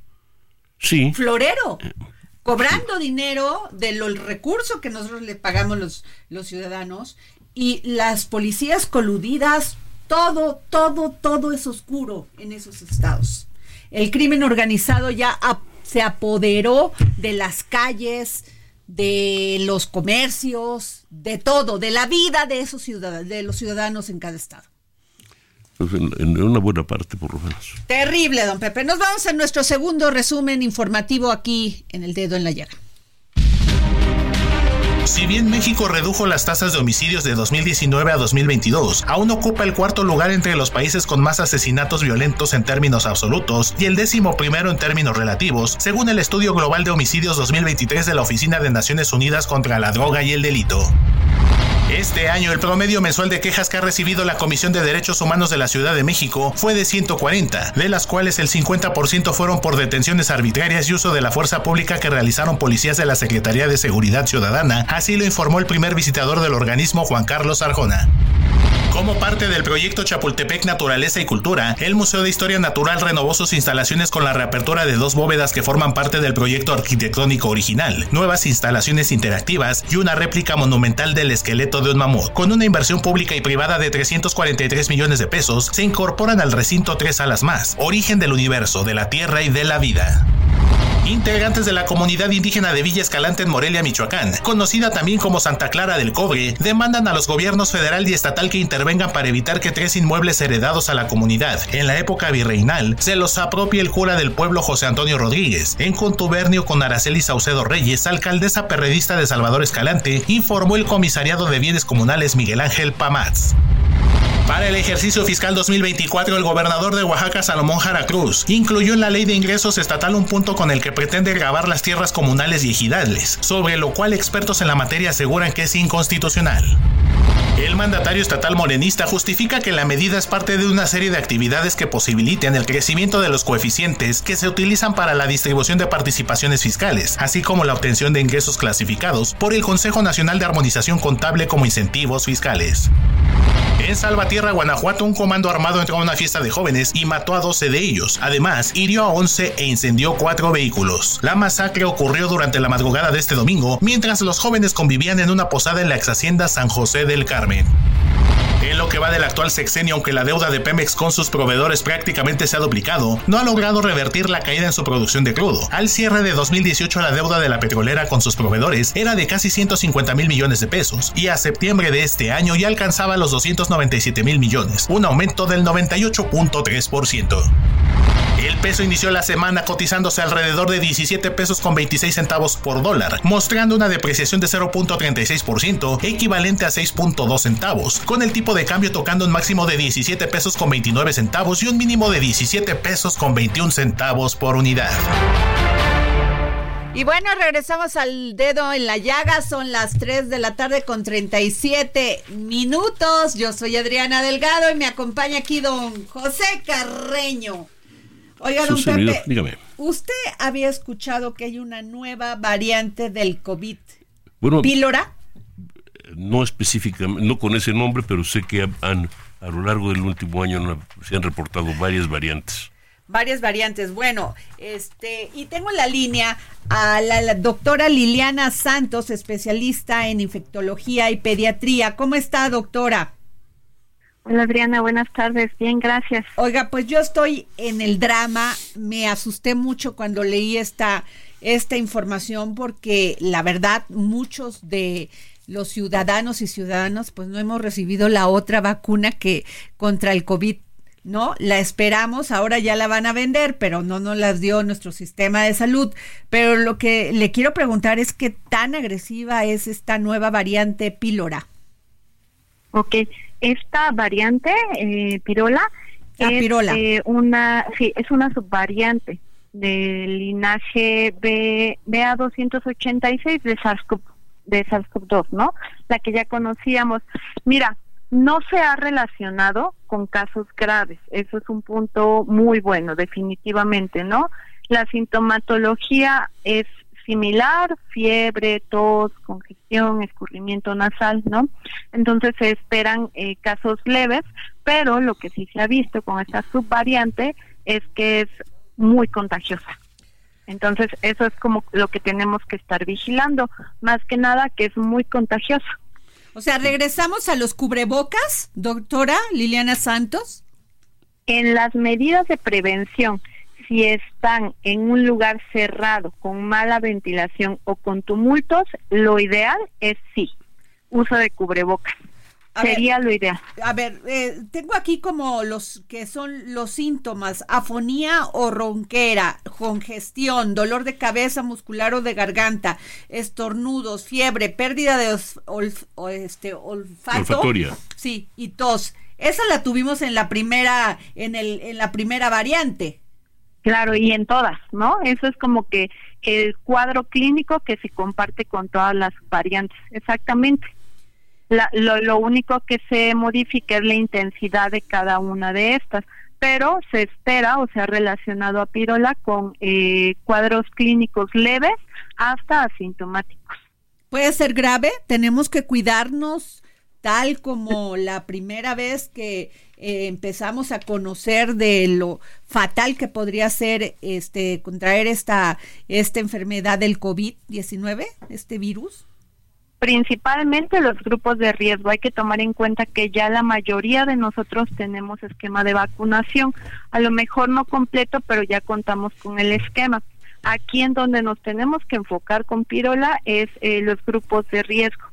[SPEAKER 6] Sí,
[SPEAKER 5] florero, cobrando dinero de los recursos que nosotros le pagamos los, los ciudadanos y las policías coludidas, todo, todo, todo es oscuro en esos estados. El crimen organizado ya ap- se apoderó de las calles, de los comercios, de todo, de la vida de esos ciudadanos, de los ciudadanos en cada estado.
[SPEAKER 6] pues en, en una buena parte por lo menos.
[SPEAKER 5] Terrible, don Pepe. Nos vamos a nuestro segundo resumen informativo aquí en el dedo en la llaga.
[SPEAKER 7] Si bien México redujo las tasas de homicidios de 2019 a 2022, aún ocupa el cuarto lugar entre los países con más asesinatos violentos en términos absolutos y el décimo primero en términos relativos, según el Estudio Global de Homicidios 2023 de la Oficina de Naciones Unidas contra la Droga y el Delito. Este año el promedio mensual de quejas que ha recibido la Comisión de Derechos Humanos de la Ciudad de México fue de 140, de las cuales el 50% fueron por detenciones arbitrarias y uso de la fuerza pública que realizaron policías de la Secretaría de Seguridad Ciudadana, así lo informó el primer visitador del organismo Juan Carlos Arjona. Como parte del proyecto Chapultepec Naturaleza y Cultura, el Museo de Historia Natural renovó sus instalaciones con la reapertura de dos bóvedas que forman parte del proyecto arquitectónico original, nuevas instalaciones interactivas y una réplica monumental del esqueleto de un mamut. Con una inversión pública y privada de 343 millones de pesos, se incorporan al recinto tres alas más, origen del universo, de la tierra y de la vida. Integrantes de la comunidad indígena de Villa Escalante en Morelia, Michoacán, conocida también como Santa Clara del Cobre, demandan a los gobiernos federal y estatal que intervengan para evitar que tres inmuebles heredados a la comunidad en la época virreinal se los apropie el cura del pueblo José Antonio Rodríguez, en contubernio con Araceli Saucedo Reyes, alcaldesa perredista de Salvador Escalante, informó el comisariado de bienes comunales Miguel Ángel Pamatz. Para el ejercicio fiscal 2024, el gobernador de Oaxaca, Salomón Jara Cruz, incluyó en la ley de ingresos estatal un punto con el que pretende grabar las tierras comunales y ejidales, sobre lo cual expertos en la materia aseguran que es inconstitucional. El mandatario estatal morenista justifica que la medida es parte de una serie de actividades que posibiliten el crecimiento de los coeficientes que se utilizan para la distribución de participaciones fiscales, así como la obtención de ingresos clasificados por el Consejo Nacional de Armonización Contable como incentivos fiscales. En Salvatierra, Guanajuato, un comando armado entró a una fiesta de jóvenes y mató a 12 de ellos. Además, hirió a 11 e incendió cuatro vehículos. La masacre ocurrió durante la madrugada de este domingo, mientras los jóvenes convivían en una posada en la ex hacienda San José del Carmen. Lo que va del actual sexenio, aunque la deuda de Pemex con sus proveedores prácticamente se ha duplicado, no ha logrado revertir la caída en su producción de crudo. Al cierre de 2018, la deuda de la petrolera con sus proveedores era de casi 150 mil millones de pesos y a septiembre de este año ya alcanzaba los 297 mil millones, un aumento del 98.3%. El peso inició la semana cotizándose alrededor de 17 pesos con 26 centavos por dólar, mostrando una depreciación de 0.36%, equivalente a 6.2 centavos, con el tipo de cambio tocando un máximo de 17 pesos con 29 centavos y un mínimo de 17 pesos con 21 centavos por unidad.
[SPEAKER 5] Y bueno, regresamos al dedo en la llaga. Son las 3 de la tarde con 37 minutos. Yo soy Adriana Delgado y me acompaña aquí don José Carreño. Oiga, don
[SPEAKER 6] servidor,
[SPEAKER 5] Pepe,
[SPEAKER 6] dígame.
[SPEAKER 5] ¿usted había escuchado que hay una nueva variante del COVID?
[SPEAKER 6] Bueno,
[SPEAKER 5] ¿Pílora?
[SPEAKER 6] no específicamente, no con ese nombre, pero sé que han, a lo largo del último año se han reportado varias variantes.
[SPEAKER 5] Varias variantes. Bueno, este, y tengo en la línea a la, la doctora Liliana Santos, especialista en infectología y pediatría. ¿Cómo está, doctora?
[SPEAKER 11] Hola Adriana, buenas tardes. Bien, gracias.
[SPEAKER 5] Oiga, pues yo estoy en el drama. Me asusté mucho cuando leí esta, esta información porque la verdad muchos de los ciudadanos y ciudadanas pues no hemos recibido la otra vacuna que contra el COVID ¿no? La esperamos, ahora ya la van a vender, pero no nos las dio nuestro sistema de salud. Pero lo que le quiero preguntar es qué tan agresiva es esta nueva variante pílora.
[SPEAKER 11] Ok, esta variante eh, pirola
[SPEAKER 5] ah,
[SPEAKER 11] es eh, una, sí, es una subvariante del linaje B, BA286 de SARS-CoV de SARS-CoV-2, ¿no? La que ya conocíamos. Mira, no se ha relacionado con casos graves. Eso es un punto muy bueno, definitivamente, ¿no? La sintomatología es similar, fiebre, tos, congestión, escurrimiento nasal, ¿no? Entonces se esperan eh, casos leves, pero lo que sí se ha visto con esta subvariante es que es muy contagiosa. Entonces eso es como lo que tenemos que estar vigilando, más que nada que es muy contagiosa.
[SPEAKER 5] O sea, regresamos a los cubrebocas, doctora Liliana Santos.
[SPEAKER 11] En las medidas de prevención, si están en un lugar cerrado, con mala ventilación o con tumultos, lo ideal es sí, uso de cubrebocas. Sería lo ideal.
[SPEAKER 5] A ver, eh, tengo aquí como los que son los síntomas, afonía o ronquera, congestión, dolor de cabeza muscular o de garganta, estornudos, fiebre, pérdida de este, olfato. Sí, y tos. Esa la tuvimos en la primera, en, el, en la primera variante.
[SPEAKER 11] Claro, y en todas, ¿no? Eso es como que el cuadro clínico que se comparte con todas las variantes, exactamente lo, único que se modifica es la intensidad de cada una de estas, pero se espera o se ha relacionado a pirola con eh, cuadros clínicos leves hasta asintomáticos.
[SPEAKER 5] Puede ser grave, tenemos que cuidarnos tal como la primera vez que eh, empezamos a conocer de lo fatal que podría ser este contraer esta esta enfermedad del COVID-19, este virus
[SPEAKER 11] principalmente los grupos de riesgo. Hay que tomar en cuenta que ya la mayoría de nosotros tenemos esquema de vacunación, a lo mejor no completo, pero ya contamos con el esquema. Aquí en donde nos tenemos que enfocar con Pirola es eh, los grupos de riesgo.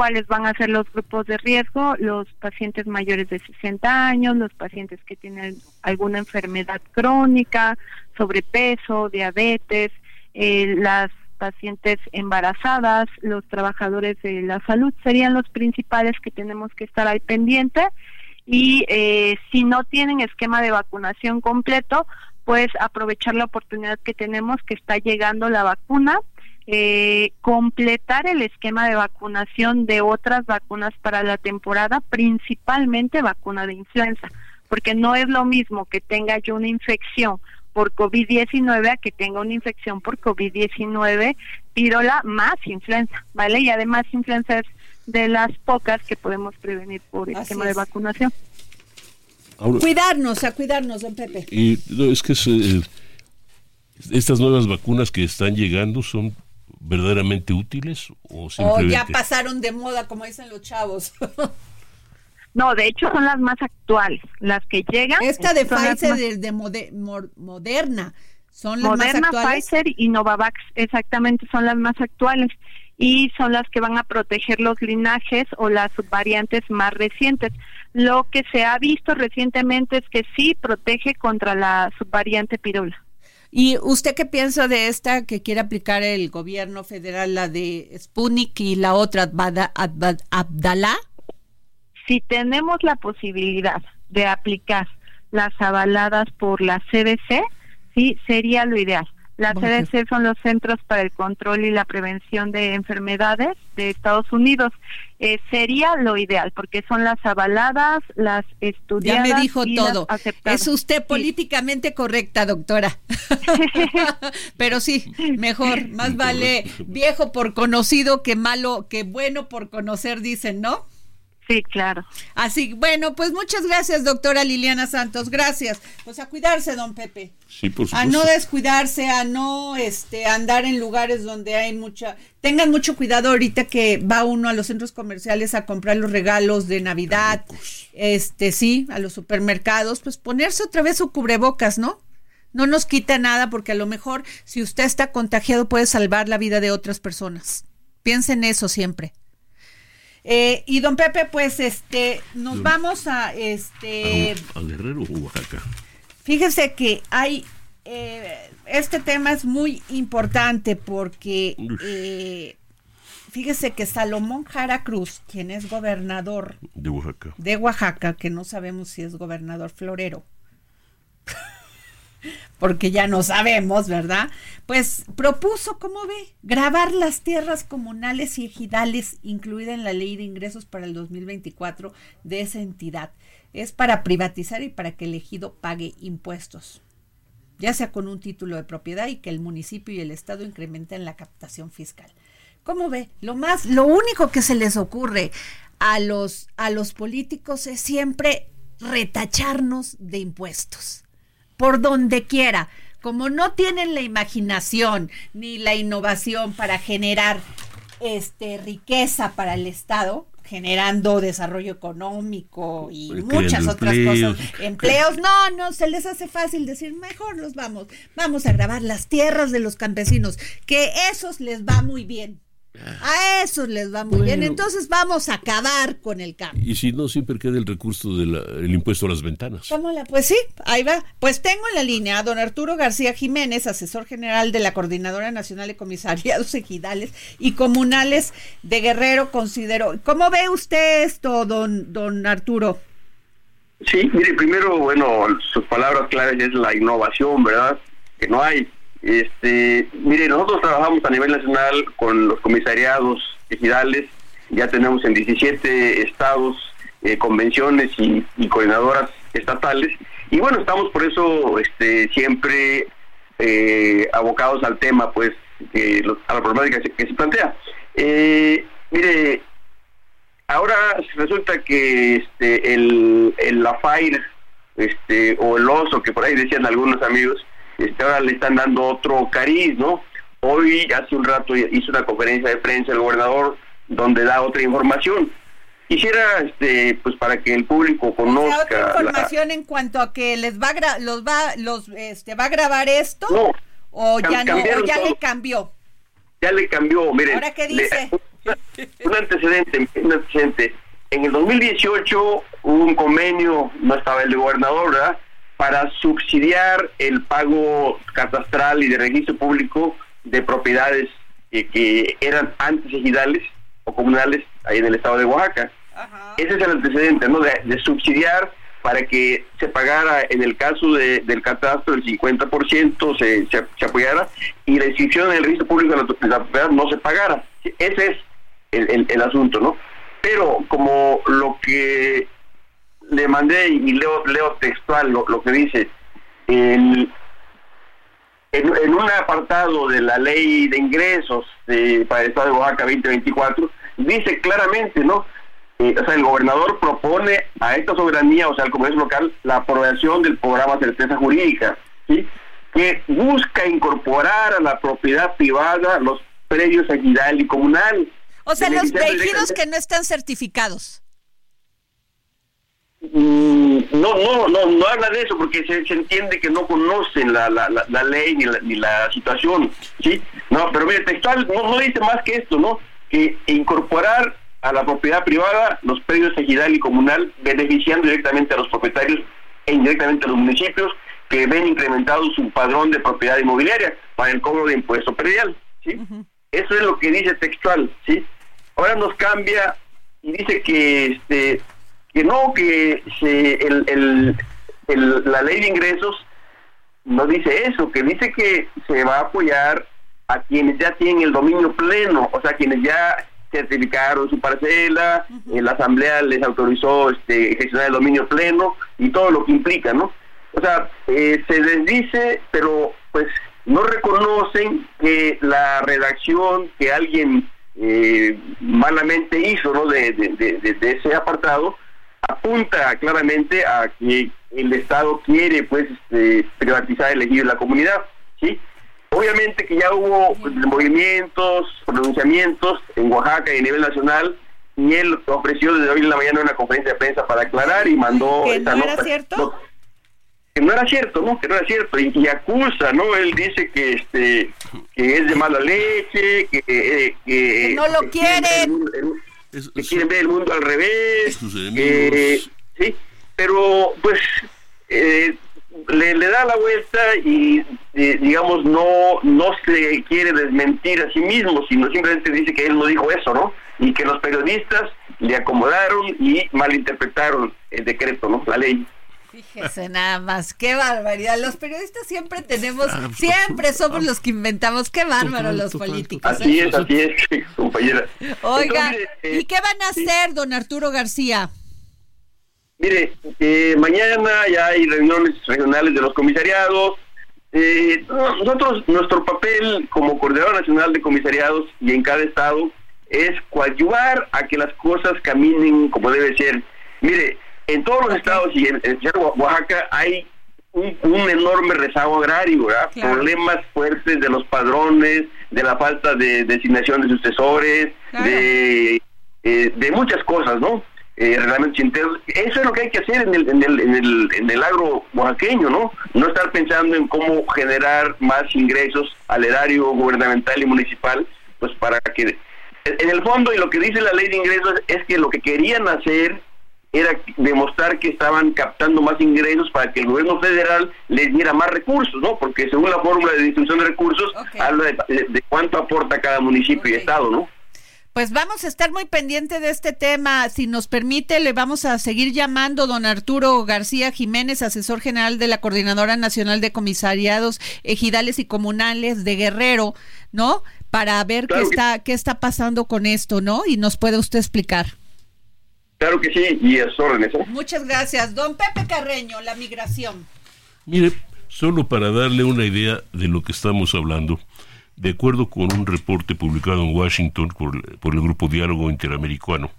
[SPEAKER 11] ¿Cuáles van a ser los grupos de riesgo? Los pacientes mayores de 60 años, los pacientes que tienen alguna enfermedad crónica, sobrepeso, diabetes, eh, las pacientes embarazadas, los trabajadores de la salud serían los principales que tenemos que estar al pendiente y eh, si no tienen esquema de vacunación completo, pues aprovechar la oportunidad que tenemos que está llegando la vacuna, eh, completar el esquema de vacunación de otras vacunas para la temporada, principalmente vacuna de influenza, porque no es lo mismo que tenga yo una infección por COVID-19 a que tenga una infección por COVID-19, pirola más influenza, ¿vale? Y además influenza es de las pocas que podemos prevenir por el tema de vacunación.
[SPEAKER 5] cuidarnos, a cuidarnos, don Pepe.
[SPEAKER 6] Y es que eh, estas nuevas vacunas que están llegando son verdaderamente útiles o simplemente...
[SPEAKER 5] ya pasaron de moda, como dicen los chavos. *laughs*
[SPEAKER 11] No, de hecho son las más actuales, las que llegan.
[SPEAKER 5] Esta de Pfizer y de, Moderna son las
[SPEAKER 11] Moderna,
[SPEAKER 5] más actuales.
[SPEAKER 11] Pfizer y Novavax, exactamente son las más actuales y son las que van a proteger los linajes o las variantes más recientes. Lo que se ha visto recientemente es que sí protege contra la subvariante pirula.
[SPEAKER 5] ¿Y usted qué piensa de esta que quiere aplicar el gobierno federal, la de Sputnik y la otra, Abdalá?
[SPEAKER 11] Si tenemos la posibilidad de aplicar las avaladas por la CDC, sí, sería lo ideal. La CDC son los Centros para el Control y la Prevención de Enfermedades de Estados Unidos. Eh, sería lo ideal, porque son las avaladas, las estudiadas.
[SPEAKER 5] Ya me dijo todo. Es usted políticamente correcta, doctora. *laughs* Pero sí, mejor, más vale viejo por conocido que malo, que bueno por conocer, dicen, ¿no?
[SPEAKER 11] Sí, claro.
[SPEAKER 5] Así, bueno, pues muchas gracias, doctora Liliana Santos. Gracias. Pues a cuidarse, don Pepe.
[SPEAKER 6] Sí, por supuesto.
[SPEAKER 5] A no descuidarse, a no este andar en lugares donde hay mucha. Tengan mucho cuidado ahorita que va uno a los centros comerciales a comprar los regalos de Navidad. Este, sí, a los supermercados, pues ponerse otra vez su cubrebocas, ¿no? No nos quita nada porque a lo mejor si usted está contagiado puede salvar la vida de otras personas. Piensen eso siempre. Eh, y don Pepe, pues este, nos vamos a este.
[SPEAKER 6] ¿A Guerrero o Oaxaca?
[SPEAKER 5] Fíjese que hay. Eh, este tema es muy importante porque. Eh, fíjese que Salomón Jara Cruz, quien es gobernador
[SPEAKER 6] de Oaxaca,
[SPEAKER 5] de Oaxaca, que no sabemos si es gobernador florero porque ya no sabemos, ¿verdad? Pues propuso, ¿cómo ve? Grabar las tierras comunales y ejidales incluida en la ley de ingresos para el 2024 de esa entidad. Es para privatizar y para que el ejido pague impuestos, ya sea con un título de propiedad y que el municipio y el estado incrementen la captación fiscal. ¿Cómo ve? Lo más, lo único que se les ocurre a los, a los políticos es siempre retacharnos de impuestos por donde quiera. Como no tienen la imaginación ni la innovación para generar este riqueza para el Estado, generando desarrollo económico y muchas otras cosas, empleos, no, no, se les hace fácil decir, mejor los vamos, vamos a grabar las tierras de los campesinos, que esos les va muy bien. A eso les va muy bien. Entonces vamos a acabar con el cambio.
[SPEAKER 6] Y si no, siempre queda el recurso del impuesto a las ventanas.
[SPEAKER 5] ¿Cómo la? Pues sí, ahí va. Pues tengo en la línea a don Arturo García Jiménez, asesor general de la Coordinadora Nacional de Comisariados Ejidales y Comunales de Guerrero. Considero. ¿Cómo ve usted esto, don, don Arturo?
[SPEAKER 12] Sí, mire, primero, bueno, sus palabras claves es la innovación, ¿verdad? Que no hay este, mire, nosotros trabajamos a nivel nacional con los comisariados ejidales, ya tenemos en 17 estados eh, convenciones y, coordinadoras estatales, y bueno, estamos por eso este, siempre eh, abocados al tema, pues, a la problemática que se, plantea. Eh, mire, ahora resulta que este, el, el la FAIR, este, o el oso, que por ahí decían algunos amigos, este, ahora le están dando otro cariz, ¿no? Hoy, hace un rato, hizo una conferencia de prensa el gobernador donde da otra información. Quisiera, este, pues para que el público conozca.
[SPEAKER 5] ¿Otra información en cuanto a que les va a los va, los, este, va a grabar esto? No. ¿O ya no? ¿O ya le cambió?
[SPEAKER 12] Ya le cambió, miren.
[SPEAKER 5] ¿Ahora qué dice? *laughs*
[SPEAKER 12] un antecedente, un antecedente. En el 2018 hubo un convenio, no estaba el de gobernador, ¿verdad? Para subsidiar el pago catastral y de registro público de propiedades que eran antes ejidales o comunales ahí en el estado de Oaxaca. Ese es el antecedente, ¿no? De, subsidiar para que se pagara, en el caso del catastro, el 50% se, se, apoyara y la inscripción en el registro público de la, propiedad no se pagara. Ese es el, el asunto, ¿no? Pero como lo que le mandé y leo, leo textual lo, que dice. en, en, un apartado de la ley de ingresos para el Estado de Oaxaca 2024, dice claramente, ¿no? Eh, o sea, el gobernador propone a esta soberanía, o sea, al Congreso local, la aprobación del programa de certeza jurídica, ¿sí? que busca incorporar a la propiedad privada los predios equidal y comunal.
[SPEAKER 5] O sea, los vehículos que no están certificados.
[SPEAKER 12] Mm, no, no, no, no habla de eso porque se, entiende que no conocen la, la, la, ley ni la, ni la situación, ¿sí? No, pero mire, textual no, dice más que esto, ¿no? Que incorporar a la propiedad privada los predios ejidal y comunal, beneficiando directamente a los propietarios e indirectamente a los municipios que ven incrementado su padrón de propiedad inmobiliaria para el cobro de impuesto predial, ¿sí? Eso es lo que dice textual, ¿sí? Ahora nos cambia y dice que este que no, que se, el, el, la ley de ingresos no dice eso, que dice que se va a apoyar a quienes ya tienen el dominio pleno, o sea, quienes ya certificaron su parcela, eh, la asamblea les autorizó este, gestionar el dominio pleno y todo lo que implica, ¿no? O sea, eh, se les dice, pero pues no reconocen que la redacción que alguien eh, malamente hizo ¿no? de, de, de, ese apartado apunta claramente a que el Estado quiere pues este, privatizar el ejido de la comunidad, ¿sí? Obviamente que ya hubo movimientos, pronunciamientos en Oaxaca y a nivel nacional y él ofreció desde hoy en la mañana una conferencia de prensa para aclarar y mandó
[SPEAKER 5] ¿Que no Era cierto?
[SPEAKER 12] que no era cierto, ¿no? Que no era cierto y, acusa, ¿no? Él dice que este que es de mala leche, que,
[SPEAKER 5] eh, que, no lo quieren,
[SPEAKER 12] que quieren ver el mundo al revés, sí, pero pues eh, le, le, da la vuelta y eh, digamos no no se quiere desmentir a sí mismo, sino simplemente dice que él no dijo eso, ¿no? Y que los periodistas le acomodaron y malinterpretaron el decreto, ¿no? La ley.
[SPEAKER 5] Fíjese nada más, qué barbaridad. Los periodistas siempre tenemos, ah, siempre somos los que inventamos. Qué bárbaro los políticos.
[SPEAKER 12] Así ¿eh? es, así es, *laughs* compañera.
[SPEAKER 5] Oiga, ¿y eh, qué van a hacer, don Arturo García?
[SPEAKER 12] Mire, eh, mañana ya hay reuniones regionales de los comisariados. nosotros, nuestro papel como Coordinador Nacional de Comisariados y en cada estado es coadyuvar a que las cosas caminen como debe ser. Mire, en todos los estados y en, Oaxaca hay un, enorme rezago agrario, problemas fuertes de los padrones, de la falta de designación de sucesores, de, eh, de muchas cosas, ¿no? Eh, Eso es lo que hay que hacer en el, en, el, en, el, en el agro oaxaqueño, ¿no? No estar pensando en cómo generar más ingresos al erario gubernamental y municipal, pues para que... En el fondo, y lo que dice la ley de ingresos es que lo que querían hacer era demostrar que estaban captando más ingresos para que el gobierno federal les diera más recursos, ¿no? Porque según la fórmula de distribución de recursos, habla de, cuánto aporta cada municipio y estado, ¿no?
[SPEAKER 5] Pues vamos a estar muy pendiente de este tema. Si nos permite, le vamos a seguir llamando don Arturo García Jiménez, asesor general de la Coordinadora Nacional de Comisariados Ejidales y Comunales de Guerrero, ¿no? Para ver qué está qué está pasando con esto, ¿no? Y nos puede usted explicar.
[SPEAKER 12] Claro que sí, y es órdenes. ¿eh?
[SPEAKER 5] Muchas gracias. Don Pepe Carreño, la migración.
[SPEAKER 6] Mire, solo para darle una idea de lo que estamos hablando, de acuerdo con un reporte publicado en Washington por, el Grupo Diálogo Interamericano,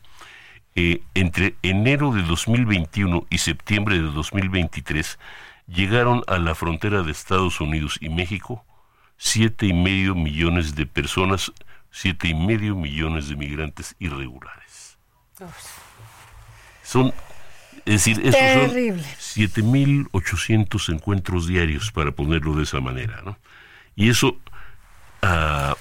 [SPEAKER 6] eh, entre enero de 2021 y septiembre de 2023 llegaron a la frontera de Estados Unidos y México siete y medio millones de personas, siete y medio millones de migrantes irregulares. Son, es decir, esos Terrible. son 7.800 encuentros diarios, para ponerlo de esa manera, ¿no? Y eso, ah,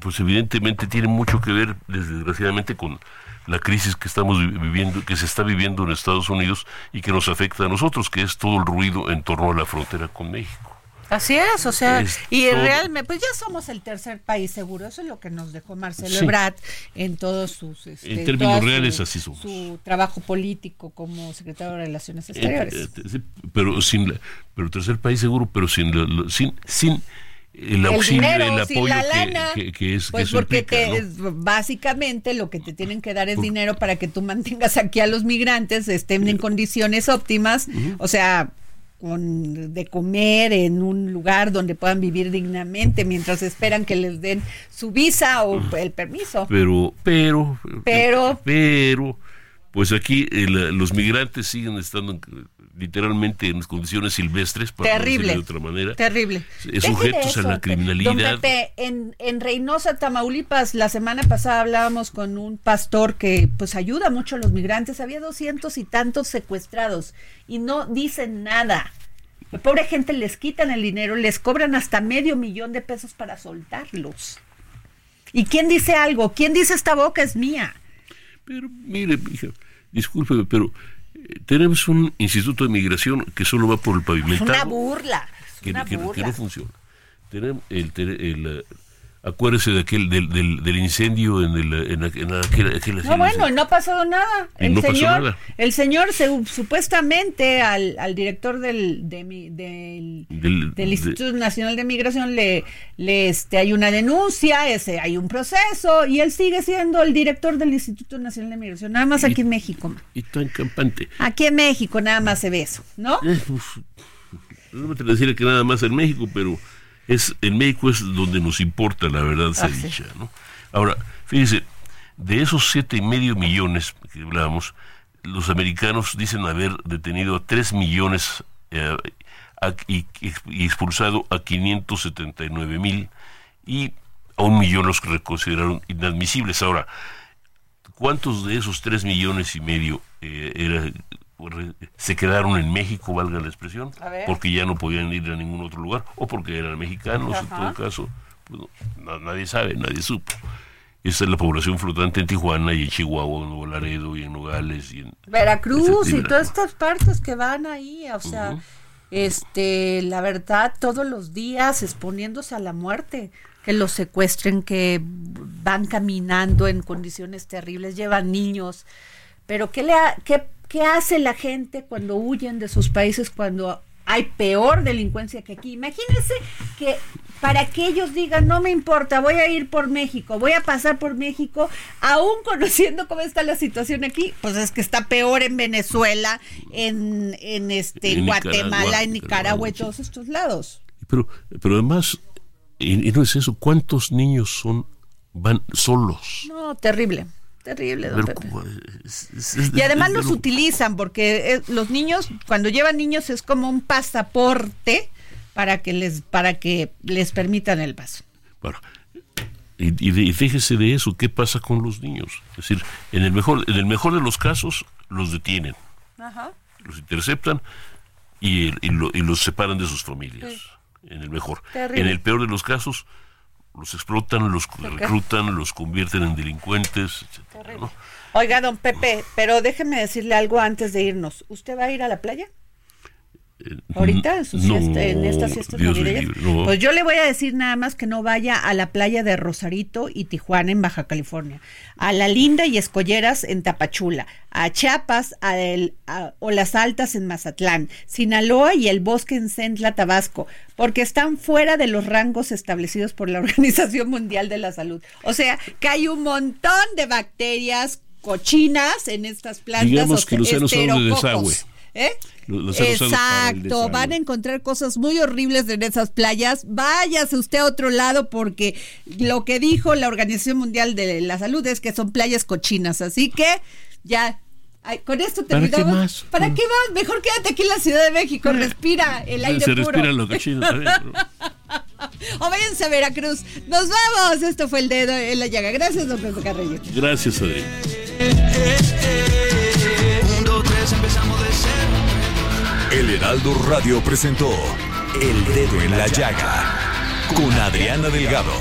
[SPEAKER 6] pues evidentemente tiene mucho que ver, desgraciadamente, con la crisis que estamos viviendo, que se está viviendo en Estados Unidos y que nos afecta a nosotros, que es todo el ruido en torno a la frontera con México.
[SPEAKER 5] Así es, o sea, y realmente, pues ya somos el tercer país seguro, eso es lo que nos dejó Marcelo Ebrard en todos sus...
[SPEAKER 6] Este, en términos reales así somos.
[SPEAKER 5] Su trabajo político como secretario de Relaciones eh, Exteriores.
[SPEAKER 6] Eh, pero sin pero tercer país seguro, pero sin, sin, sin el auxilio, el, apoyo que, es
[SPEAKER 5] pues porque básicamente lo que te tienen que dar es dinero para que tú mantengas aquí a los migrantes estén en condiciones óptimas o sea con, de comer en un lugar donde puedan vivir dignamente mientras esperan que les den su visa o el permiso.
[SPEAKER 6] Pero, pero,
[SPEAKER 5] pero,
[SPEAKER 6] pero, pues aquí eh, los migrantes siguen estando literalmente en condiciones silvestres,
[SPEAKER 5] para terrible,
[SPEAKER 6] de otra manera.
[SPEAKER 5] Terrible.
[SPEAKER 6] Sujetos a la criminalidad.
[SPEAKER 5] en, en Reynosa, Tamaulipas, la semana pasada hablábamos con un pastor que pues ayuda mucho a los migrantes. Había doscientos y tantos secuestrados y no dicen nada. La pobre gente les quitan el dinero, les cobran hasta medio millón de pesos para soltarlos. ¿Y quién dice algo? ¿Quién dice esta boca es mía?
[SPEAKER 6] Pero mire, hija, discúlpeme, pero tenemos un instituto de migración que solo va por el pavimento.
[SPEAKER 5] Es una burla.
[SPEAKER 6] que, no funciona. Tenemos el, el, Acuérdese de aquel, del, del, incendio en, el, en, aquel,
[SPEAKER 5] No, bueno, no ha pasado nada. El señor, El señor supuestamente al, al director del, del, del, Instituto Nacional de Migración le, le este, hay una denuncia, ese, hay un proceso y él sigue siendo el director del Instituto Nacional de Migración, nada más aquí en México.
[SPEAKER 6] Y tan campante.
[SPEAKER 5] Aquí en México nada más se ve eso, ¿no? Eh, pues,
[SPEAKER 6] no me decir que nada más en México, pero es en México es donde nos importa la verdad se ah, dicha, ¿no? Ahora, fíjese, de esos siete y medio millones que hablábamos, los americanos dicen haber detenido a 3 millones eh, y, expulsado a 579 mil y a un millón los que consideraron inadmisibles. Ahora, ¿cuántos de esos 3 millones y medio eh, se quedaron en México, valga la expresión, porque ya no podían ir a ningún otro lugar o porque eran mexicanos en todo caso? Pues, nadie sabe, nadie supo. Esa es la población flotante en Tijuana y en Chihuahua, en Nuevo Laredo y en Nogales y en
[SPEAKER 5] Veracruz y todas estas partes que van ahí, o sea, este, la verdad, todos los días exponiéndose a la muerte, que los secuestren, que van caminando en condiciones terribles, llevan niños, pero ¿qué le qué, qué hace la gente cuando huyen de sus países cuando hay peor delincuencia que aquí? Imagínense que para que ellos digan, no me importa, voy a ir por México, voy a pasar por México, aún *laughs* conociendo cómo está la situación aquí, pues es que está peor en Venezuela, en, en este, Guatemala, en Nicaragua y todos estos lados.
[SPEAKER 6] Pero, pero además, y, no es eso, ¿cuántos niños son van solos?
[SPEAKER 5] No, terrible. Terrible, don Pepe. y además los utilizan porque los niños, cuando llevan niños es como un pasaporte para que les para que les permitan el paso.
[SPEAKER 6] Bueno, y, fíjese de eso, ¿qué pasa con los niños? Es decir, en el mejor en el mejor de los casos los detienen, los interceptan y, los separan de sus familias. En el mejor. En el peor de los casos los explotan, los reclutan, los convierten en delincuentes, etcétera,
[SPEAKER 5] Oiga, don Pepe, pero déjeme decirle algo antes de irnos. ¿Usted va a ir a la playa? Ahorita en, su siesta, en esta siesta Pues yo le voy a decir nada más que no vaya a la playa de Rosarito y Tijuana en Baja California, a La Linda y Escolleras en Tapachula, a Chiapas a el, o Las Altas en Mazatlán, Sinaloa y el Bosque en Centla, Tabasco, porque están fuera de los rangos establecidos por la *laughs* Organización Mundial de la Salud. O sea, que hay un montón de bacterias cochinas en estas plantas.
[SPEAKER 6] Digamos que los de desagüe.
[SPEAKER 5] ¿Eh? Exacto, van a encontrar cosas muy horribles en esas playas. Váyase usted a otro lado porque lo que dijo la Organización Mundial de la Salud es que son playas cochinas. Así que ya con esto terminamos. ¿Para qué más? Mejor quédate aquí en la Ciudad de México, respira el aire
[SPEAKER 6] Se
[SPEAKER 5] puro.
[SPEAKER 6] respira lo cochino
[SPEAKER 5] o váyanse a Veracruz. Nos vamos. Esto fue el dedo en la llaga. Gracias, don Pedro Carrillo.
[SPEAKER 6] Gracias, Adri.
[SPEAKER 3] El Heraldo Radio presentó El Dedo en la Llaga con Adriana Delgado.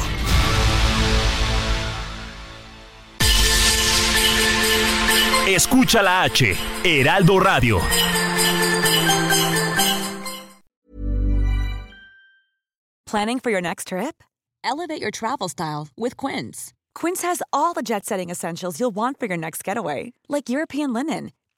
[SPEAKER 2] Escucha la H, Heraldo Radio.
[SPEAKER 13] Planning for your next trip? Elevate your travel style with Quince. Quince has all the jet setting essentials you'll want for your next getaway, like European linen